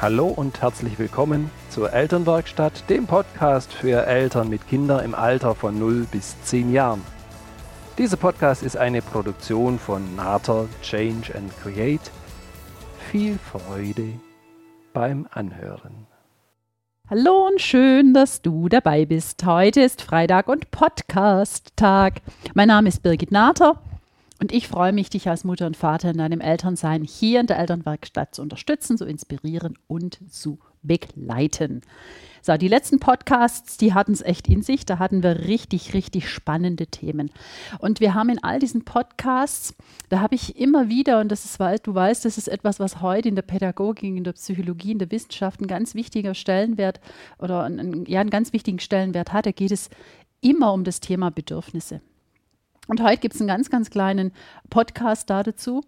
Hallo und herzlich willkommen zur Elternwerkstatt, dem Podcast für Eltern mit Kindern im Alter von 0 bis 10 Jahren. Dieser Podcast ist eine Produktion von Nater Change and Create. Viel Freude beim Anhören. Hallo und schön, dass du dabei bist. Heute ist Freitag und Podcast-Tag. Mein Name ist Birgit Nater und ich freue mich, dich als Mutter und Vater in deinem Elternsein hier in der Elternwerkstatt zu unterstützen, zu inspirieren und zu begleiten. So, die letzten Podcasts, die hatten es echt in sich. Da hatten wir richtig, richtig spannende Themen. Und wir haben in all diesen Podcasts, da habe ich immer wieder, und das ist, weil du weißt, das ist etwas, was heute in der Pädagogik, in der Psychologie, in der Wissenschaft einen ganz wichtiger Stellenwert oder einen, ja, einen ganz wichtigen Stellenwert hat. Da geht es immer um das Thema Bedürfnisse. Und heute gibt es einen ganz, ganz kleinen Podcast da dazu.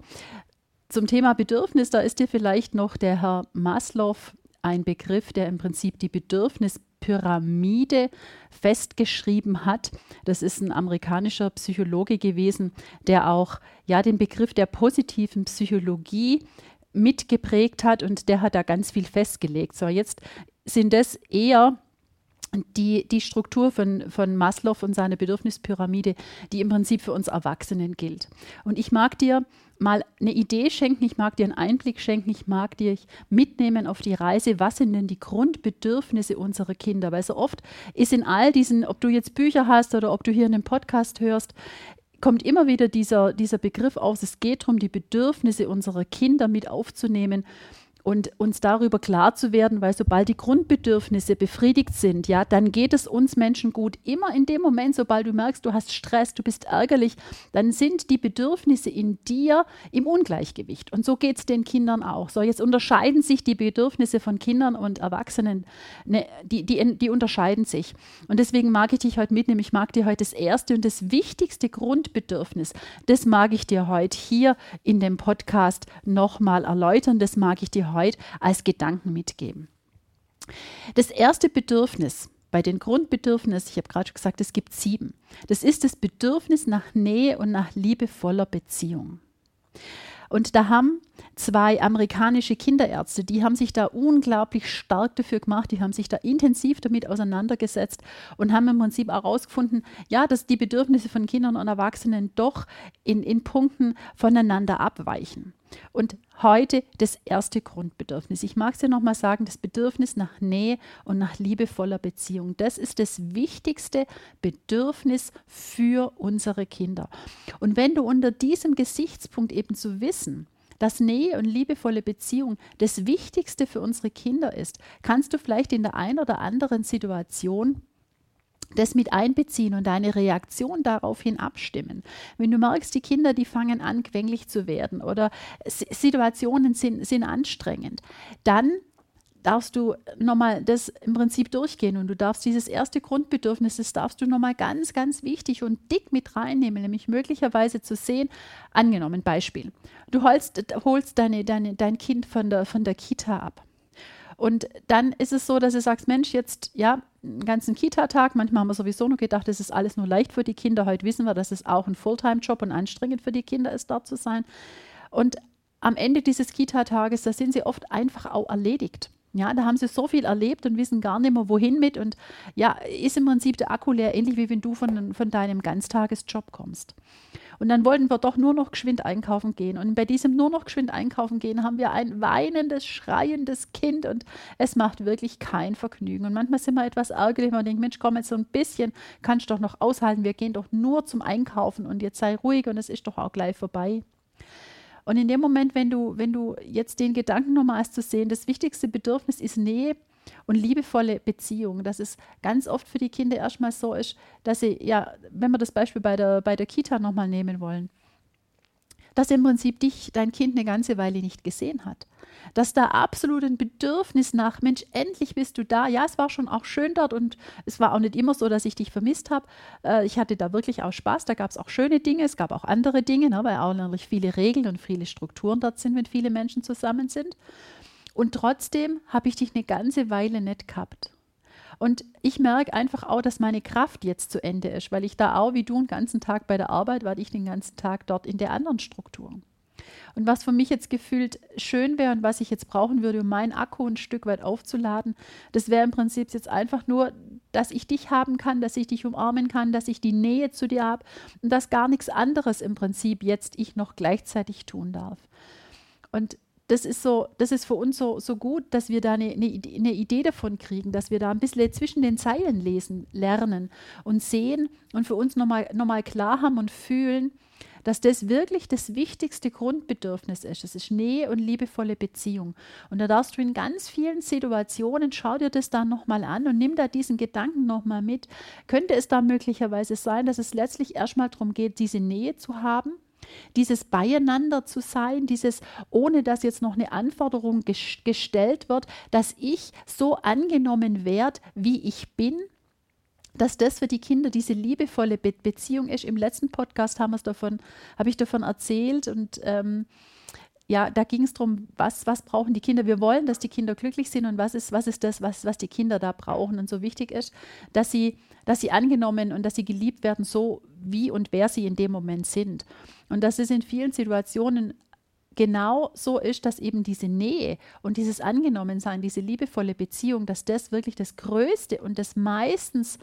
Zum Thema Bedürfnis, da ist dir vielleicht noch der Herr Maslow ein Begriff, der im Prinzip die Bedürfnispyramide festgeschrieben hat. Das ist ein amerikanischer Psychologe gewesen, der auch ja den Begriff der positiven Psychologie mitgeprägt hat und der hat da ganz viel festgelegt. So, jetzt sind das eher die, die Struktur von, von Maslow und seiner Bedürfnispyramide, die im Prinzip für uns Erwachsenen gilt. Und ich mag dir mal eine Idee schenken, ich mag dir einen Einblick schenken, ich mag dir mitnehmen auf die Reise, was sind denn die Grundbedürfnisse unserer Kinder? Weil so oft ist in all diesen, ob du jetzt Bücher hast oder ob du hier einen Podcast hörst, kommt immer wieder dieser, dieser Begriff aus, es geht darum, die Bedürfnisse unserer Kinder mit aufzunehmen und uns darüber klar zu werden, weil sobald die Grundbedürfnisse befriedigt sind, ja, dann geht es uns Menschen gut. Immer in dem Moment, sobald du merkst, du hast Stress, du bist ärgerlich, dann sind die Bedürfnisse in dir im Ungleichgewicht. Und so geht es den Kindern auch. So, jetzt unterscheiden sich die Bedürfnisse von Kindern und Erwachsenen, ne, die, die, die unterscheiden sich. Und deswegen mag ich dich heute mitnehmen. Ich mag dir heute das erste und das wichtigste Grundbedürfnis, das mag ich dir heute hier in dem Podcast nochmal erläutern. Das mag ich dir heute als Gedanken mitgeben. Das erste Bedürfnis bei den Grundbedürfnissen, ich habe gerade schon gesagt, es gibt sieben. Das ist das Bedürfnis nach Nähe und nach liebevoller Beziehung. Und da haben zwei amerikanische Kinderärzte, die haben sich da unglaublich stark dafür gemacht, die haben sich da intensiv damit auseinandergesetzt und haben im Prinzip herausgefunden, ja, dass die Bedürfnisse von Kindern und Erwachsenen doch in, in Punkten voneinander abweichen. Und heute das erste Grundbedürfnis. Ich mag es dir nochmal sagen, das Bedürfnis nach Nähe und nach liebevoller Beziehung. Das ist das wichtigste Bedürfnis für unsere Kinder. Und wenn du unter diesem Gesichtspunkt eben zu wissen, dass Nähe und liebevolle Beziehung das Wichtigste für unsere Kinder ist, kannst du vielleicht in der einen oder anderen Situation das mit einbeziehen und deine Reaktion daraufhin abstimmen. Wenn du merkst, die Kinder, die fangen an, quengelig zu werden oder Situationen sind, sind anstrengend, dann darfst du nochmal das im Prinzip durchgehen und du darfst dieses erste Grundbedürfnis, das darfst du nochmal ganz, ganz wichtig und dick mit reinnehmen, nämlich möglicherweise zu sehen, angenommen Beispiel, du holst, holst deine, deine, dein Kind von der, von der Kita ab. Und dann ist es so, dass du sagst, Mensch, jetzt, ja, einen ganzen Kita-Tag, manchmal haben wir sowieso nur gedacht, das ist alles nur leicht für die Kinder. Heute wissen wir, dass es auch ein Fulltime-Job und anstrengend für die Kinder ist, dort zu sein. Und am Ende dieses Kita-Tages, da sind sie oft einfach auch erledigt. Ja, da haben sie so viel erlebt und wissen gar nicht mehr, wohin mit. Und ja, ist im Prinzip der Akku leer, ähnlich wie wenn du von, von deinem Ganztagesjob kommst. Und dann wollten wir doch nur noch geschwind einkaufen gehen. Und bei diesem nur noch geschwind einkaufen gehen haben wir ein weinendes, schreiendes Kind und es macht wirklich kein Vergnügen. Und manchmal sind wir etwas ärgerlich, man denkt, Mensch, komm jetzt so ein bisschen, kannst doch noch aushalten. Wir gehen doch nur zum Einkaufen und jetzt sei ruhig und es ist doch auch gleich vorbei. Und in dem Moment, wenn du, wenn du jetzt den Gedanken nochmal hast zu sehen, das wichtigste Bedürfnis ist Nähe und liebevolle Beziehung, dass es ganz oft für die Kinder erstmal so ist, dass sie, ja, wenn wir das Beispiel bei der, bei der Kita nochmal nehmen wollen, dass im Prinzip dich dein Kind eine ganze Weile nicht gesehen hat. Dass da absolut ein Bedürfnis nach, Mensch, endlich bist du da. Ja, es war schon auch schön dort und es war auch nicht immer so, dass ich dich vermisst habe. Äh, ich hatte da wirklich auch Spaß. Da gab es auch schöne Dinge, es gab auch andere Dinge, ne, weil auch natürlich viele Regeln und viele Strukturen dort sind, wenn viele Menschen zusammen sind. Und trotzdem habe ich dich eine ganze Weile nicht gehabt. Und ich merke einfach auch, dass meine Kraft jetzt zu Ende ist, weil ich da auch wie du den ganzen Tag bei der Arbeit war, ich den ganzen Tag dort in der anderen Struktur. Und was für mich jetzt gefühlt schön wäre und was ich jetzt brauchen würde, um meinen Akku ein Stück weit aufzuladen, das wäre im Prinzip jetzt einfach nur, dass ich dich haben kann, dass ich dich umarmen kann, dass ich die Nähe zu dir habe und dass gar nichts anderes im Prinzip jetzt ich noch gleichzeitig tun darf. Und das ist so, das ist für uns so, so gut, dass wir da eine, eine, eine, Idee davon kriegen, dass wir da ein bisschen zwischen den Zeilen lesen, lernen und sehen und für uns nochmal noch mal klar haben und fühlen, dass das wirklich das wichtigste Grundbedürfnis ist. Es ist Nähe und liebevolle Beziehung. Und da darfst du in ganz vielen Situationen, schau dir das dann nochmal an und nimm da diesen Gedanken nochmal mit. Könnte es da möglicherweise sein, dass es letztlich erstmal darum geht, diese Nähe zu haben? Dieses Beieinander zu sein, dieses, ohne dass jetzt noch eine Anforderung gestellt wird, dass ich so angenommen werde, wie ich bin, dass das für die Kinder diese liebevolle Be Beziehung ist. Im letzten Podcast haben wir davon, habe ich davon erzählt und ähm, ja, da ging es darum, was, was brauchen die Kinder. Wir wollen, dass die Kinder glücklich sind und was ist, was ist das, was, was die Kinder da brauchen. Und so wichtig ist, dass sie, dass sie angenommen und dass sie geliebt werden, so wie und wer sie in dem Moment sind. Und dass es in vielen Situationen genau so ist, dass eben diese Nähe und dieses Angenommensein, diese liebevolle Beziehung, dass das wirklich das Größte und das meistens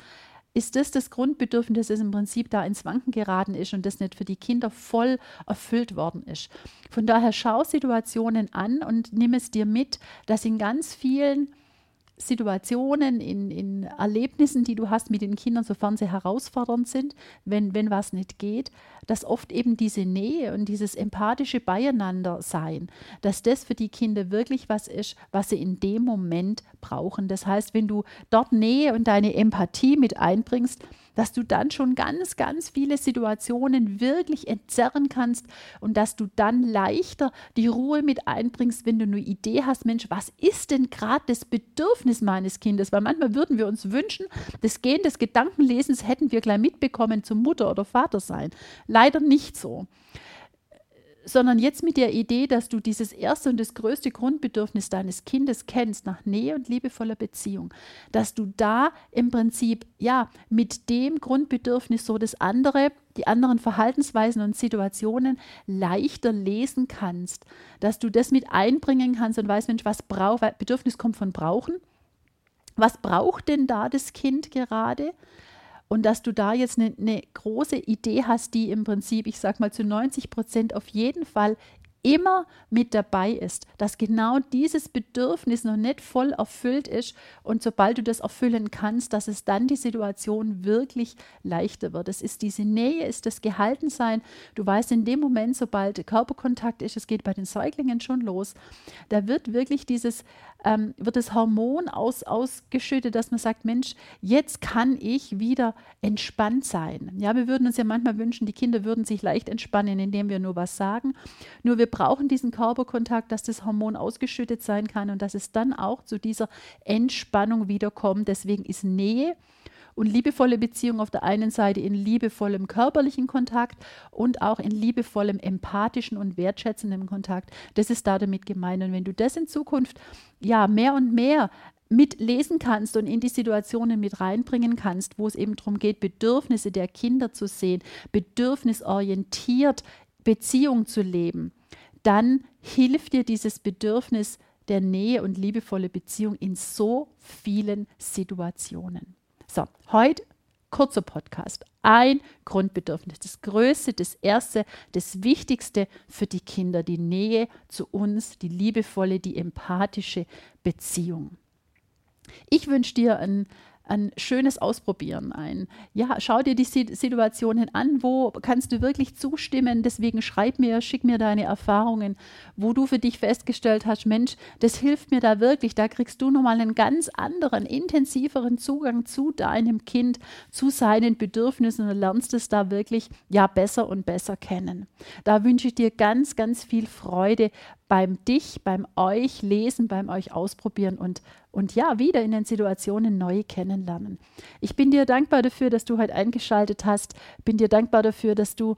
ist das das Grundbedürfnis, das im Prinzip da ins Wanken geraten ist und das nicht für die Kinder voll erfüllt worden ist. Von daher schau Situationen an und nimm es dir mit, dass in ganz vielen Situationen, in, in Erlebnissen, die du hast mit den Kindern, sofern sie herausfordernd sind, wenn, wenn was nicht geht, dass oft eben diese Nähe und dieses empathische Beieinander sein, dass das für die Kinder wirklich was ist, was sie in dem Moment brauchen. Das heißt, wenn du dort Nähe und deine Empathie mit einbringst, dass du dann schon ganz, ganz viele Situationen wirklich entzerren kannst und dass du dann leichter die Ruhe mit einbringst, wenn du eine Idee hast, Mensch, was ist denn gerade das Bedürfnis meines Kindes? Weil manchmal würden wir uns wünschen, das Gehen des Gedankenlesens hätten wir gleich mitbekommen zum Mutter oder Vater sein. Leider nicht so sondern jetzt mit der Idee, dass du dieses erste und das größte Grundbedürfnis deines Kindes kennst, nach Nähe und liebevoller Beziehung, dass du da im Prinzip, ja, mit dem Grundbedürfnis so das andere, die anderen Verhaltensweisen und Situationen leichter lesen kannst, dass du das mit einbringen kannst und weißt, Mensch, was braucht, Bedürfnis kommt von brauchen. Was braucht denn da das Kind gerade? Und dass du da jetzt eine, eine große Idee hast, die im Prinzip, ich sag mal, zu 90 Prozent auf jeden Fall immer mit dabei ist, dass genau dieses Bedürfnis noch nicht voll erfüllt ist und sobald du das erfüllen kannst, dass es dann die Situation wirklich leichter wird. Es ist diese Nähe, ist das Gehaltensein. Du weißt in dem Moment, sobald Körperkontakt ist, es geht bei den Säuglingen schon los, da wird wirklich dieses ähm, wird das Hormon aus, ausgeschüttet, dass man sagt, Mensch, jetzt kann ich wieder entspannt sein. Ja, wir würden uns ja manchmal wünschen, die Kinder würden sich leicht entspannen, indem wir nur was sagen. Nur wir brauchen diesen Körperkontakt, dass das Hormon ausgeschüttet sein kann und dass es dann auch zu dieser Entspannung wiederkommt. Deswegen ist Nähe und liebevolle Beziehung auf der einen Seite in liebevollem körperlichen Kontakt und auch in liebevollem empathischen und wertschätzendem Kontakt. Das ist da damit gemeint. Und wenn du das in Zukunft ja mehr und mehr mitlesen kannst und in die Situationen mit reinbringen kannst, wo es eben darum geht, Bedürfnisse der Kinder zu sehen, bedürfnisorientiert Beziehung zu leben, dann hilft dir dieses Bedürfnis der Nähe und liebevolle Beziehung in so vielen Situationen. So, heute kurzer Podcast. Ein Grundbedürfnis, das Größte, das Erste, das Wichtigste für die Kinder, die Nähe zu uns, die liebevolle, die empathische Beziehung. Ich wünsche dir ein ein schönes Ausprobieren ein. Ja, schau dir die Situationen an, wo kannst du wirklich zustimmen. Deswegen schreib mir, schick mir deine Erfahrungen, wo du für dich festgestellt hast, Mensch, das hilft mir da wirklich. Da kriegst du nochmal einen ganz anderen, intensiveren Zugang zu deinem Kind, zu seinen Bedürfnissen und lernst es da wirklich ja besser und besser kennen. Da wünsche ich dir ganz, ganz viel Freude beim dich, beim euch lesen, beim euch ausprobieren und, und ja, wieder in den Situationen neu kennenlernen. Ich bin dir dankbar dafür, dass du heute eingeschaltet hast. Bin dir dankbar dafür, dass du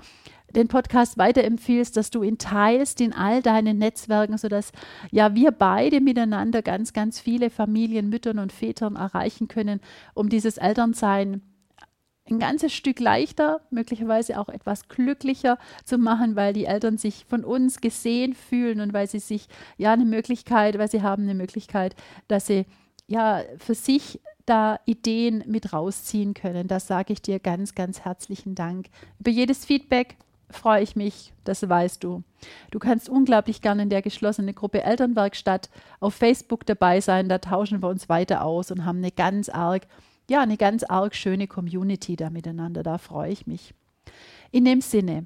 den Podcast weiterempfiehlst, dass du ihn teilst in all deinen Netzwerken, sodass ja wir beide miteinander ganz, ganz viele Familien, Müttern und Vätern erreichen können, um dieses Elternsein ein ganzes Stück leichter, möglicherweise auch etwas glücklicher zu machen, weil die Eltern sich von uns gesehen fühlen und weil sie sich ja eine Möglichkeit, weil sie haben eine Möglichkeit, dass sie ja für sich da Ideen mit rausziehen können. Das sage ich dir ganz, ganz herzlichen Dank. Über jedes Feedback freue ich mich, das weißt du. Du kannst unglaublich gerne in der geschlossenen Gruppe Elternwerkstatt auf Facebook dabei sein. Da tauschen wir uns weiter aus und haben eine ganz arg, ja, eine ganz arg schöne Community da miteinander. Da freue ich mich. In dem Sinne,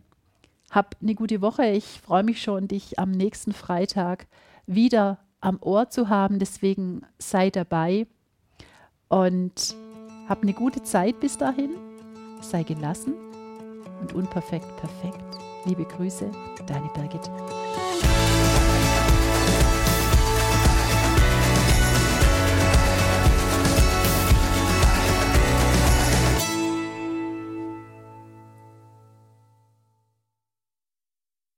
hab eine gute Woche. Ich freue mich schon, dich am nächsten Freitag wieder am Ohr zu haben. Deswegen sei dabei und hab eine gute Zeit bis dahin. Sei gelassen und unperfekt perfekt. Liebe Grüße, deine Birgit.